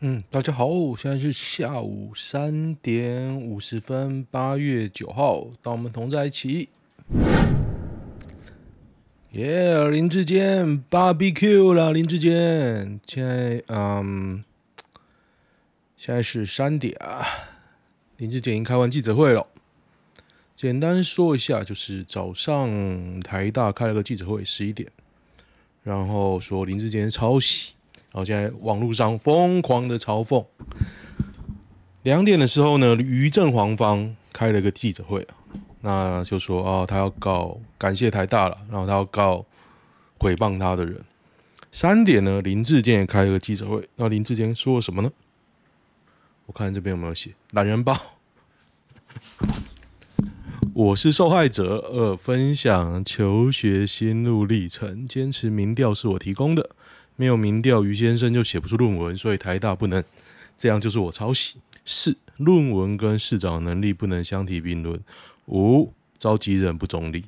嗯，大家好，现在是下午三点五十分，八月九号，当我们同在一起。耶、林志坚 barbecue 了，林志坚。现在，嗯，现在是三点啊。林志坚已经开完记者会了。简单说一下，就是早上台大开了个记者会，十一点，然后说林志坚抄袭。然后现在网络上疯狂的嘲讽。两点的时候呢，于正黄方开了个记者会，那就说啊，他要告，感谢台大了，然后他要告诽谤他的人。三点呢，林志坚也开了个记者会，那林志坚说了什么呢？我看这边有没有写懒人包。我是受害者，呃，分享求学心路历程，坚持民调是我提供的。没有民调，于先生就写不出论文，所以台大不能这样，就是我抄袭。四、论文跟市长能力不能相提并论。五、召集人不中立。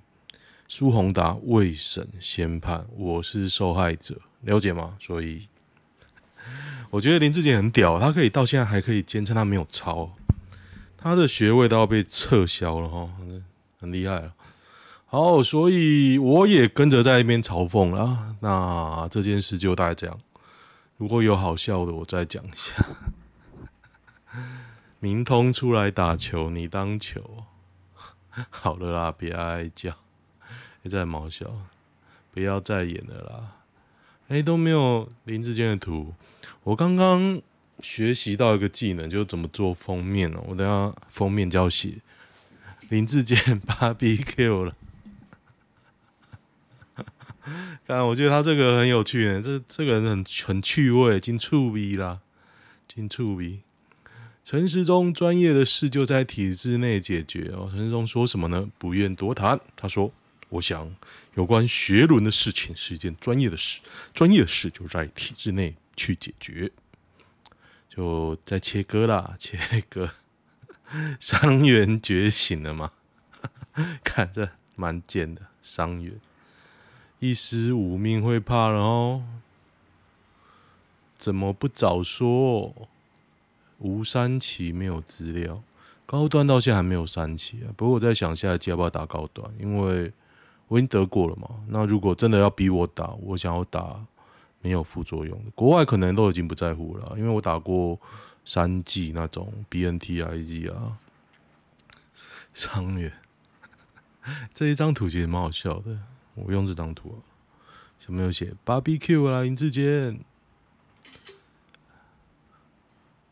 苏宏达未审先判，我是受害者，了解吗？所以我觉得林志杰很屌，他可以到现在还可以坚称他没有抄，他的学位都要被撤销了哈，很厉害了。好，所以我也跟着在那边嘲讽了。那这件事就大概这样。如果有好笑的，我再讲一下。明通出来打球，你当球。好了啦，别爱叫，别再毛笑，不要再演了啦。哎、都没有林志坚的图。我刚刚学习到一个技能，就怎么做封面哦。我等下封面就要写林志坚 BBQ 了。但我觉得他这个很有趣，这这个人很很趣味，真趣味啦，真趣味。陈时中专业的事就在体制内解决哦。陈时中说什么呢？不愿多谈。他说：“我想有关学伦的事情是一件专业的事，专业的事就在体制内去解决。”就在切割啦，切割。伤员觉醒了吗？看这蛮贱的伤员。一尸五命会怕了哦？怎么不早说？无三期没有资料，高端到现在还没有三期啊。不过我在想，下一季要不要打高端？因为我已经得过了嘛。那如果真的要逼我打，我想要打没有副作用的。国外可能都已经不在乎了，因为我打过三 G 那种 BNT、IG 啊。伤员 这一张图其实蛮好笑的。我用这张图啊，有没有写 BBQ 啊？林志坚，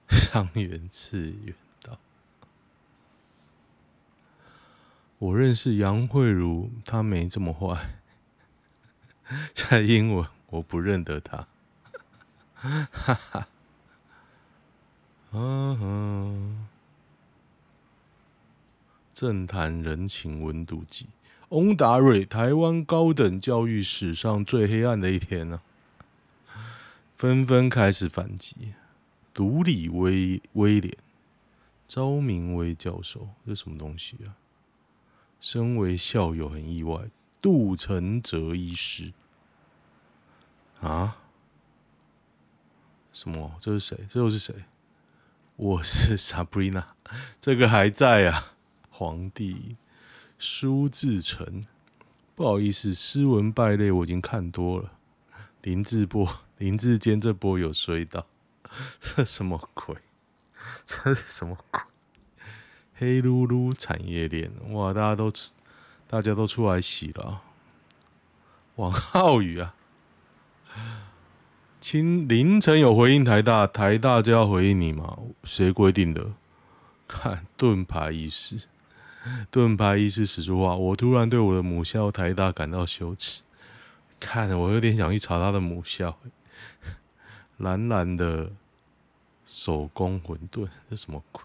上元次元刀。我认识杨慧茹，她没这么坏。在英文我不认得她。哈哈。嗯哼。政坛人情温度计。翁达瑞，台湾高等教育史上最黑暗的一天呢、啊，纷纷开始反击。独立威威廉，招明威教授，这什么东西啊？身为校友很意外。杜承哲医师，啊？什么？这是谁？这又是谁？我是 Sabrina，这个还在啊？皇帝。苏志成，不好意思，斯文败类，我已经看多了。林志波、林志坚这波有衰到，这什么鬼？这是什么鬼？黑噜噜产业链，哇！大家都大家都出来洗了。王浩宇啊，清凌晨有回应台大，台大就要回应你吗？谁规定的？看盾牌仪式。盾牌医师使出话，我突然对我的母校台大感到羞耻。看，我有点想去查他的母校。蓝蓝的手工馄饨，这什么鬼？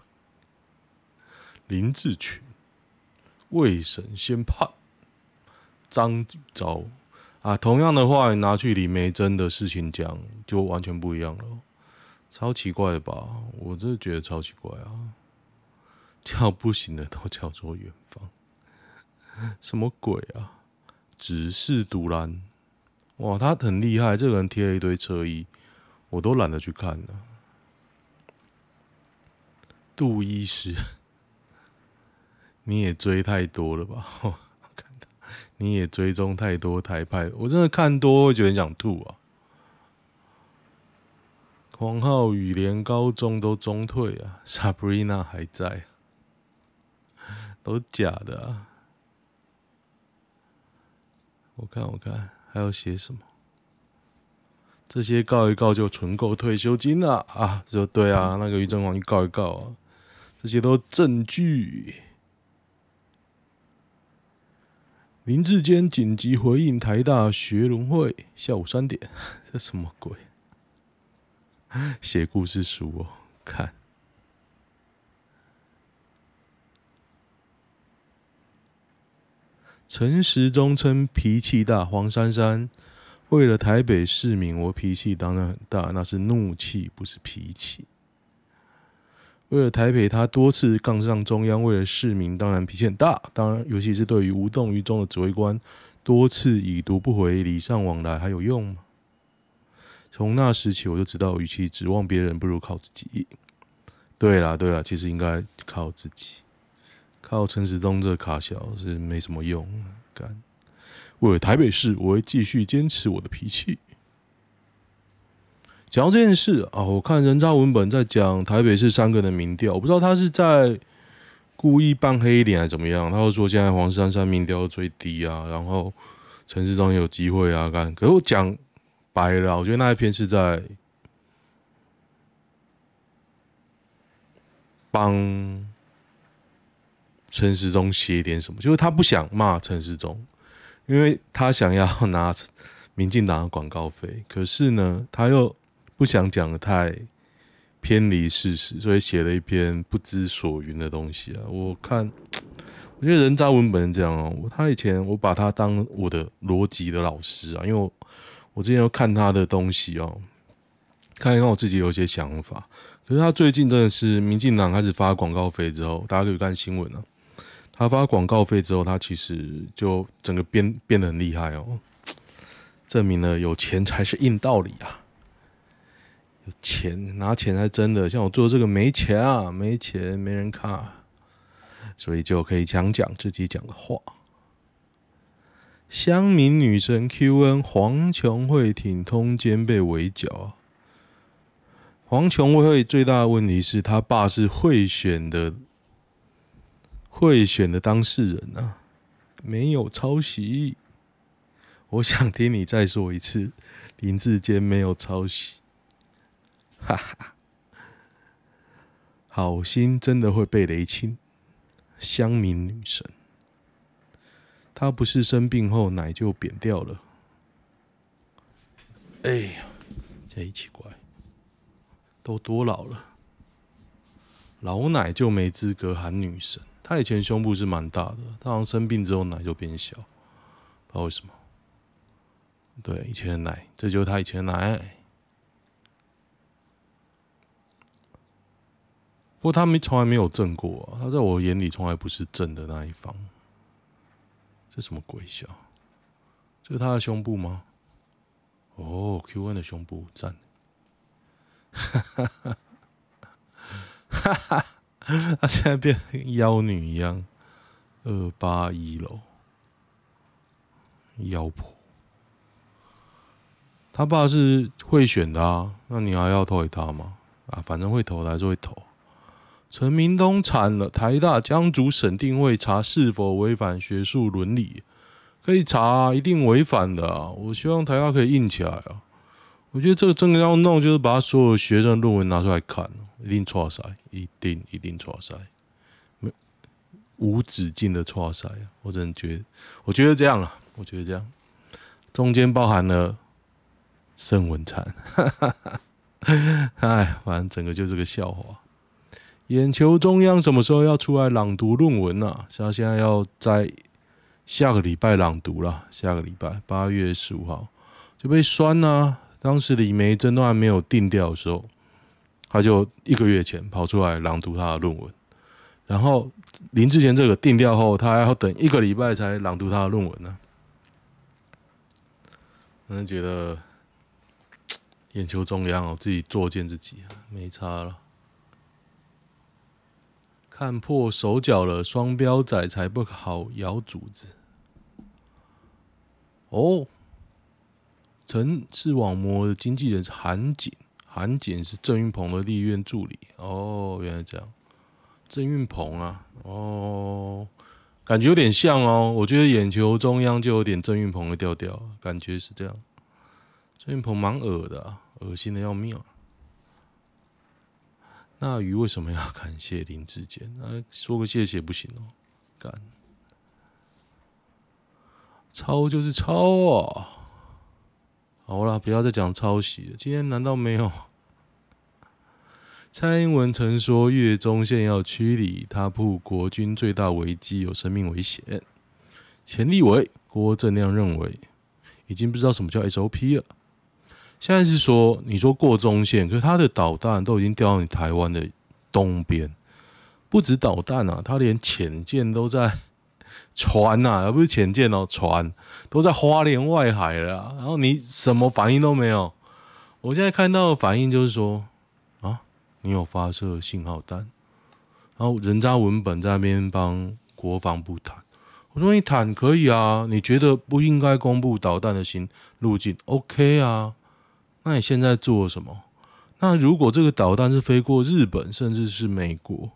林志群未审先判，张昭啊，同样的话拿去李梅珍的事情讲，就完全不一样了。超奇怪的吧？我真的觉得超奇怪啊。叫不行的都叫做远方，什么鬼啊？只是独蓝，哇，他很厉害。这个人贴了一堆侧衣，我都懒得去看了。杜医师，你也追太多了吧？看 你也追踪太多台派，我真的看多会觉得想吐啊！黄浩宇连高中都中退啊，Sabrina 还在，都假的啊！我看我看还要写什么？这些告一告就存够退休金了啊！就对啊，那个于正煌一告一告啊，这些都证据。林志坚紧急回应台大学伦会，下午三点，这什么鬼？写故事书哦，看。陈时中称脾气大，黄珊珊。为了台北市民，我脾气当然很大，那是怒气，不是脾气。为了台北，他多次杠上中央；为了市民，当然脾气很大。当然，尤其是对于无动于衷的指挥官，多次已读不回，礼尚往来，还有用吗？从那时起，我就知道，与其指望别人，不如靠自己。对啦，对啦，其实应该靠自己。靠陈时中这卡小是没什么用，干。为了台北市，我会继续坚持我的脾气。讲到这件事啊，我看人渣文本在讲台北市三个人的民调，我不知道他是在故意扮黑一点还是怎么样。他会说现在黄珊珊民调最低啊，然后陈时中有机会啊，干。可是我讲白了，我觉得那一篇是在帮陈时中写点什么，就是他不想骂陈时中。因为他想要 拿民进党的广告费，可是呢，他又不想讲的太偏离事实，所以写了一篇不知所云的东西啊。我看，我觉得人渣文本这样哦。他以前我把他当我的逻辑的老师啊，因为我我之前要看他的东西哦，看一看我自己有些想法。可是他最近真的是民进党开始发广告费之后，大家可以看新闻啊。他发广告费之后，他其实就整个变变得很厉害哦，证明了有钱才是硬道理啊！有钱拿钱才真的，像我做这个没钱啊，没钱没人看，所以就可以讲讲自己讲的话。乡民女神 QN 黄琼慧挺通奸被围剿，黄琼慧最大的问题是他爸是贿选的。贿选的当事人啊，没有抄袭。我想听你再说一次，林志坚没有抄袭。哈哈，好心真的会被雷亲。乡民女神，她不是生病后奶就扁掉了？哎呀，这奇怪，都多老了，老奶就没资格喊女神。他以前胸部是蛮大的，他好像生病之后奶就变小，不知道为什么。对，以前的奶，这就是他以前的奶。不过他没从来没有正过啊，他在我眼里从来不是正的那一方。这什么鬼笑？这是他的胸部吗？哦，QN 的胸部赞。哈哈哈，哈哈。他现在变妖女一样，二八一楼，妖婆。他爸是会选的啊，那你还要投给他吗？啊，反正会投还是会投。陈明东惨了，台大将主审定会查是否违反学术伦理，可以查啊，一定违反的啊。我希望台大可以硬起来啊。我觉得这个真的要弄，就是把他所有学生论文拿出来看。一定错赛，一定一定错赛，没无止境的错赛。我真的觉，我觉得这样啊，我觉得这样，中间包含了圣文灿，哎，反正整个就是个笑话。眼球中央什么时候要出来朗读论文呢、啊？像现在要在下个礼拜朗读了，下个礼拜八月十五号就被酸呐、当时李眉蓁都还没有定调的时候。他就一个月前跑出来朗读他的论文，然后林智坚这个定调后，他还要等一个礼拜才朗读他的论文呢。可能觉得眼球中央哦，自己作践自己，没差了。看破手脚了，双标仔才不好咬主子。哦，城市网模的经纪人是韩景，韩景是郑运鹏的立院助理。哦，原来这样，郑运鹏啊，哦，感觉有点像哦。我觉得眼球中央就有点郑运鹏的调调，感觉是这样。郑运鹏蛮恶的啊，恶心的要命啊。那鱼为什么要感谢林志坚？那说个谢谢不行哦，干。抄就是抄啊！好了，不要再讲抄袭了。今天难道没有？蔡英文曾说越中线要驱离，他铺国军最大危机有生命危险。钱立委郭正亮认为，已经不知道什么叫 SOP 了。现在是说，你说过中线，可是他的导弹都已经掉到你台湾的东边，不止导弹啊，他连潜舰都在。船呐、啊，而不是潜舰哦，船都在花莲外海了、然后你什么反应都没有。我现在看到的反应就是说，啊，你有发射信号弹，然后人渣文本在那边帮国防部谈。我说你谈可以啊，你觉得不应该公布导弹的新路径，OK 啊？那你现在做什么？那如果这个导弹是飞过日本，甚至是美国，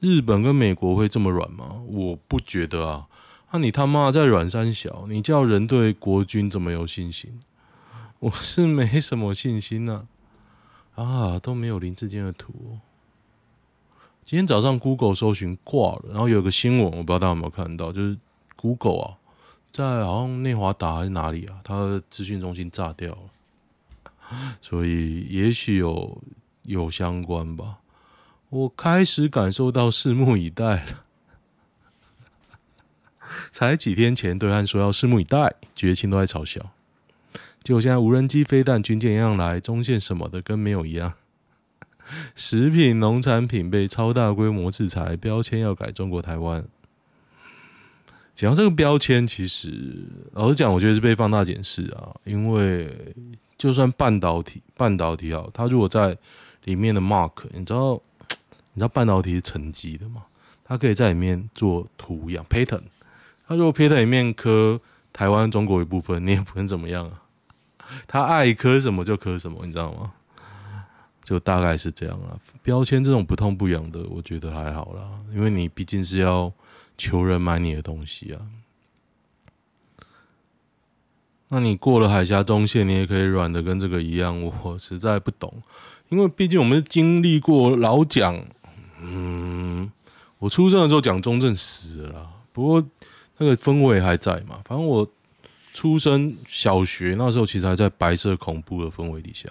日本跟美国会这么软吗？我不觉得啊。那、你他妈在软三小，你叫人对国军怎么有信心？我是没什么信心呐、啊，都没有林志坚的图、今天早上 Google 搜寻挂了，然后有个新闻，我不知道大家有没有看到，就是 Google 啊，在好像内华达还是哪里啊，它的资讯中心炸掉了，所以也许有有相关吧。我开始感受到拭目以待了。才几天前，对岸说要拭目以待，绝情都在嘲笑。结果现在无人机、飞弹、军舰一样来，中线什么的跟没有一样。食品、农产品被超大规模制裁，标签要改中国台湾。讲到这个标签，其实老实讲，我觉得是被放大检视啊。因为就算半导体，半导体啊，它如果在里面的 mark，你知道，你知道半导体是沉积的吗？它可以在里面做图样 pattern。他如果撇在里面磕台湾中国一部分，你也不能怎么样啊。他爱磕什么就磕什么，你知道吗？就大概是这样啊。标签这种不痛不痒的，我觉得还好啦，因为你毕竟是要求人买你的东西啊。那你过了海峡中线，你也可以软的跟这个一样，我实在不懂，因为毕竟我们是经历过老蒋，嗯，我出生的时候蒋中正死了，不过。那个氛围还在嘛？反正我出生小学那时候，其实还在白色恐怖的氛围底下，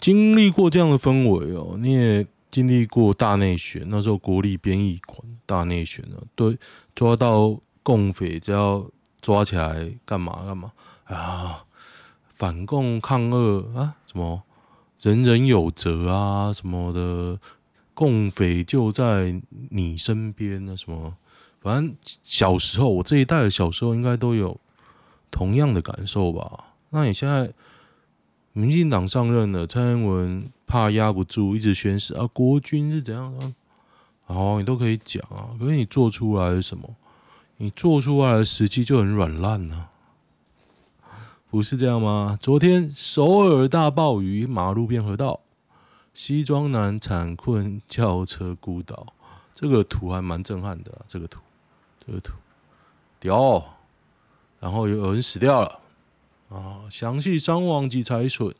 经历过这样的氛围哦。你也经历过大内宣，那时候国立编译馆大内宣啊，对，抓到共匪就要抓起来干嘛干嘛啊？反共抗俄啊？什么人人有责啊？什么的？共匪就在你身边啊？什么？反正小时候，我这一代的小时候应该都有同样的感受吧？那你现在民进党上任了，蔡英文怕压不住，一直宣示啊，国军是怎样的？哦，你都可以讲啊，可是你做出来是什么？你做出来的实际就很软烂呢，不是这样吗？昨天首尔大暴雨，马路变河道，西装男惨困轿车孤岛，这个图还蛮震撼的，这个图。这个图屌，然后有人死掉了啊！详细伤亡及财损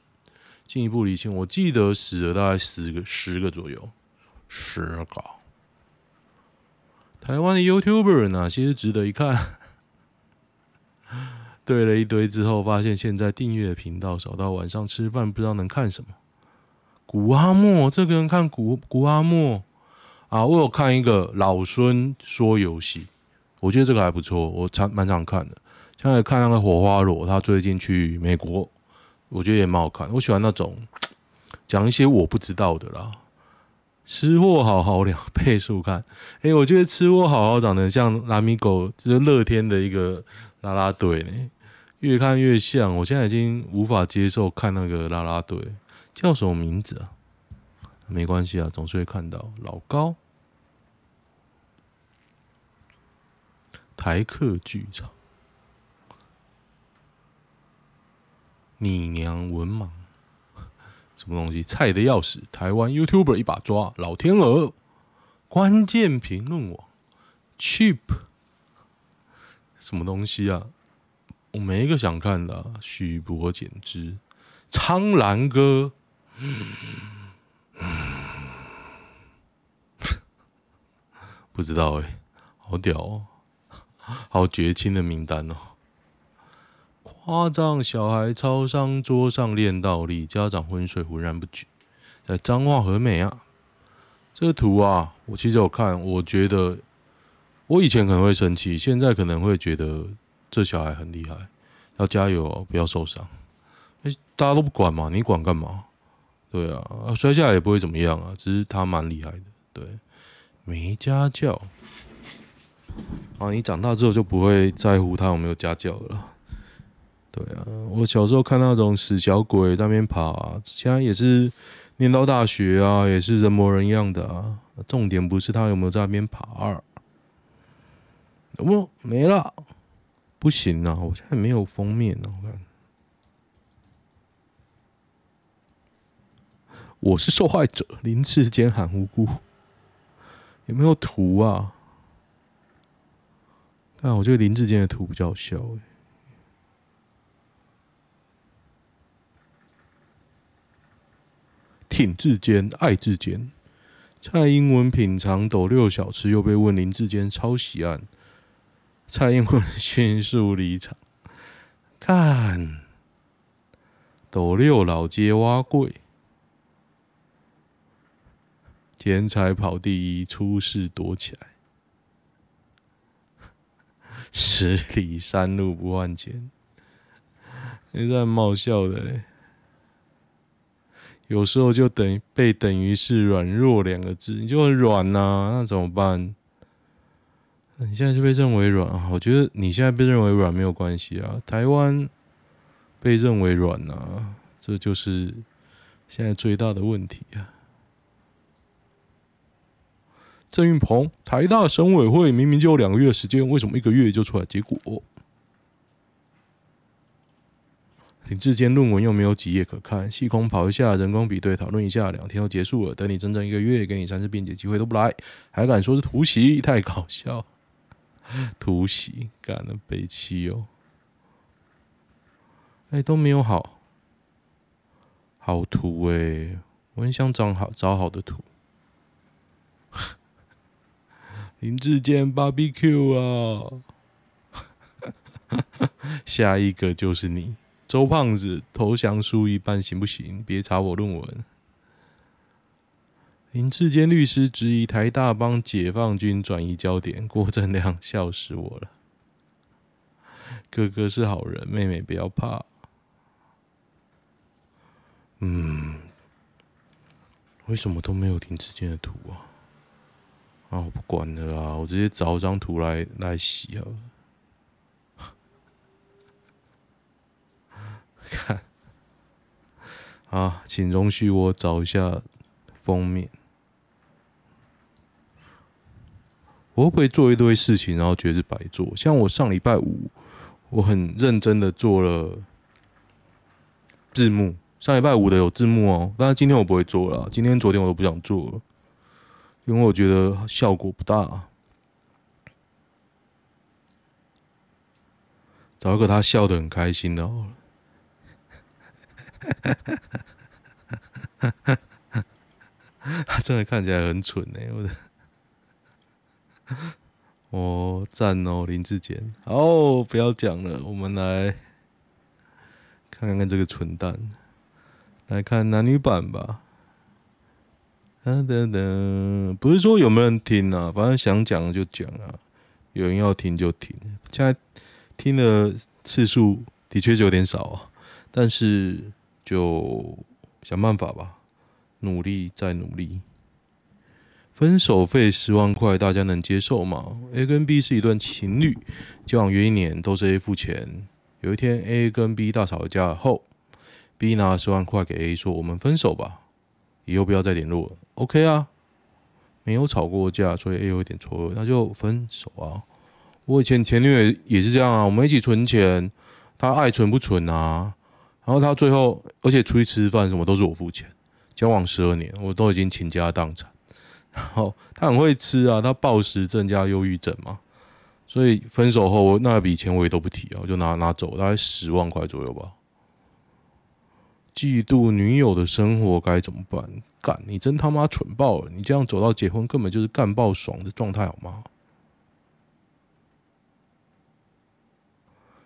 进一步厘清。我记得死了大概十个十个左右，十个。台湾的 YouTuber 哪些值得一看？对了一堆之后，发现现在订阅频道少到晚上吃饭不知道能看什么。古阿莫，这个人看古古阿莫啊！我有看一个老孙说游戏。我觉得这个还不错，我常蛮常看的。现在看那个火花罗，他最近去美国，我觉得也蛮好看。我喜欢那种讲一些我不知道的啦。吃货好好两倍速看，哎、我觉得吃货好好长得像拉米狗，就是乐天的一个拉拉队呢。越看越像，我现在已经无法接受看那个拉拉队叫什么名字啊？没关系啊，总是会看到老高。台客剧场，你娘文盲，什么东西？菜的钥匙，台湾 YouTuber 一把抓，老天鹅，关键评论网，Cheap，什么东西啊？我没一个想看的、啊，许博简之，苍兰哥。不知道哎、好屌哦，好绝情的名单哦！夸张小孩超商桌上练倒立，家长昏睡浑然不觉，在脏话很美啊。这个图啊，我其实有看，我觉得我以前可能会生气，现在可能会觉得这小孩很厉害，要加油哦，不要受伤。哎，大家都不管嘛，你管干嘛？对啊，摔下来也不会怎么样啊，只是他蛮厉害的，对。没家教啊！你长大之后就不会在乎他有没有家教了。对啊，我小时候看那种死小鬼在那边爬，现在也是念到大学啊，也是人模人样的啊。重点不是他有没有在那边爬，有没有没了？不行啊！我现在没有封面呢，我看我是受害者，林志坚喊无辜。有没有图啊？但我觉得林志坚的图比较好笑哎。挺志坚，爱志坚。蔡英文品尝斗六小吃，又被问林志坚抄袭案。蔡英文迅速离场。看，斗六老街挖贵。天才跑第一，出事躲起来。十里山路不换钱，你在冒笑的、欸。有时候就等于被等于是软弱两个字，你就很软呐、那怎么办？你现在就被认为软啊？我觉得你现在被认为软没有关系啊。台湾被认为软啊，这就是现在最大的问题啊。郑运鹏，台大省委会明明就有两个月的时间，为什么一个月就出来结果？林志坚论文又没有几页可看，细空跑一下，人工比对讨论一下，两天就结束了。等你整整一个月，给你三次辩解机会都不来，还敢说是突袭？太搞笑！突袭干了北七哦，哎、都没有好好图哎、我很想找好找好的图。林志坚 BBQ 啊，下一个就是你，周胖子投降书一半行不行？别查我论文。林志坚律师质疑台大帮解放军转移焦点，郭正亮笑死我了。哥哥是好人，妹妹不要怕。嗯，为什么都没有林志坚的图啊？啊，我不管了啊！我直接找张图来来洗啊！看，啊，请容许我找一下封面。我会不会做一堆事情，然后觉得是白做？像我上礼拜五，我很认真的做了字幕。上礼拜五的有字幕哦，但是今天我不会做了。今天、昨天我都不想做了。因为我觉得效果不大，找一个他笑得很开心的哦，他真的看起来很蠢哎！我的，哦赞哦林志坚，哦不要讲了，我们来看看这个蠢蛋，来看男女版吧。等等等，不是说有没有人听啊？反正想讲就讲啊，有人要听就听。现在听的次数的确是有点少啊，但是就想办法吧，努力再努力。分手费十万块，大家能接受吗？A 跟 B 是一段情侣，交往约一年，都是 A 付钱。有一天 A 跟 B 大吵架后，B 拿了十万块给 A 说：“我们分手吧。”以后不要再联络了，OK 啊？没有吵过架，所以也有一点错愕，那就分手啊？我以前前女友也是这样啊，我们一起存钱，她爱存不存啊？然后她最后，而且出去吃饭什么都是我付钱。交往十二年，我都已经倾家荡产。然后她很会吃啊，她暴食症加忧郁症嘛，所以分手后我那笔钱我也都不提啊，我就拿拿走，大概十万块左右吧。嫉妒女友的生活该怎么办？干，你真他妈蠢爆了！你这样走到结婚，根本就是干爆爽的状态，好吗？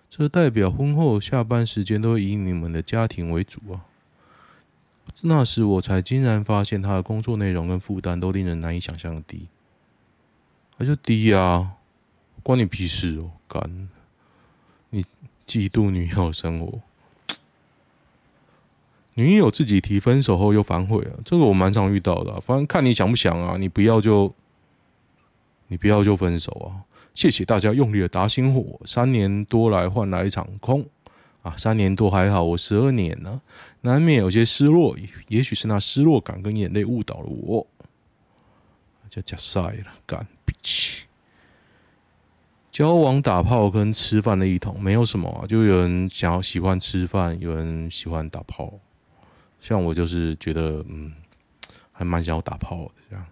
这代表婚后下班时间都以你们的家庭为主啊。那时我才惊然发现，他的工作内容跟负担都令人难以想象的低。那就低、啊，关你屁事哦！干，你嫉妒女友生活。女友自己提分手后又反悔啊，这个我蛮常遇到的。反正看你想不想啊，你不要就，你不要就分手啊。谢谢大家用力的打心火，三年多来换来一场空啊。三年多还好，我十二年呢，难免有些失落，也许是那失落感跟眼泪误导了我。就假赛了，干脾气。交往打炮跟吃饭的异同没有什么啊，就有人想要喜欢吃饭，有人喜欢打炮。像我就是觉得，嗯，还蛮想要打炮的这样。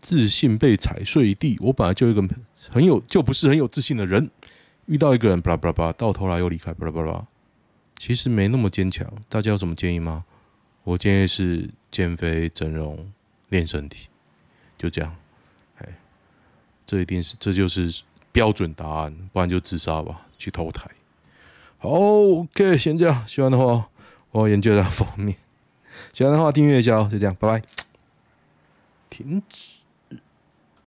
自信被踩碎地，我本来就一个很有，就不是很有自信的人。遇到一个人，巴拉巴拉巴拉，到头来又离开，巴拉巴拉。其实没那么坚强。大家有什么建议吗？我建议是减肥、整容、练身体，就这样。哎，这一定是，这就是标准答案，不然就自杀吧，去投胎。好，OK，先这样。喜欢的话。我研究的 封面，喜欢的话订阅一下哦，就这样，拜拜。停止。